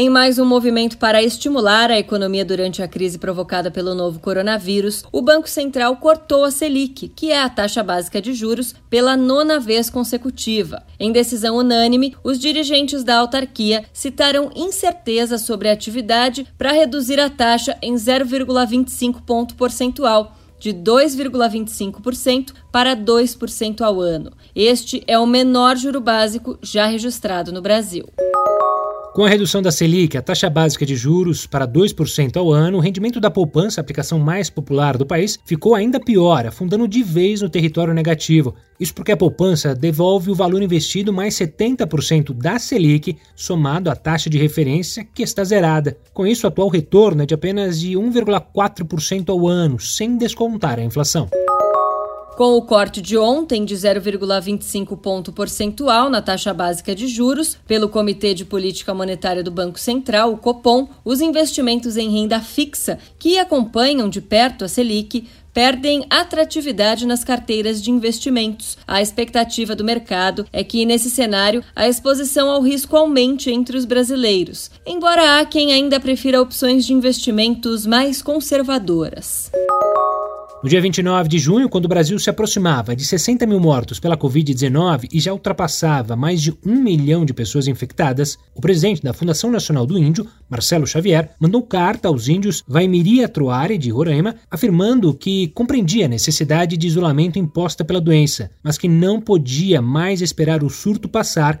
Em mais um movimento para estimular a economia durante a crise provocada pelo novo coronavírus, o Banco Central cortou a Selic, que é a taxa básica de juros, pela nona vez consecutiva. Em decisão unânime, os dirigentes da autarquia citaram incerteza sobre a atividade para reduzir a taxa em 0,25 ponto percentual de 2,25% para 2% ao ano. Este é o menor juro básico já registrado no Brasil. Com a redução da Selic, a taxa básica de juros para 2% ao ano, o rendimento da poupança, a aplicação mais popular do país, ficou ainda pior, afundando de vez no território negativo. Isso porque a poupança devolve o valor investido mais 70% da Selic, somado à taxa de referência, que está zerada. Com isso, o atual retorno é de apenas de 1,4% ao ano, sem descontar a inflação. Com o corte de ontem de 0,25 ponto percentual na taxa básica de juros pelo Comitê de Política Monetária do Banco Central, o Copom, os investimentos em renda fixa que acompanham de perto a Selic perdem atratividade nas carteiras de investimentos. A expectativa do mercado é que, nesse cenário, a exposição ao risco aumente entre os brasileiros, embora há quem ainda prefira opções de investimentos mais conservadoras. No dia 29 de junho, quando o Brasil se aproximava de 60 mil mortos pela Covid-19 e já ultrapassava mais de um milhão de pessoas infectadas, o presidente da Fundação Nacional do Índio, Marcelo Xavier, mandou carta aos índios Vaimiri Atruari de Roraima, afirmando que compreendia a necessidade de isolamento imposta pela doença, mas que não podia mais esperar o surto passar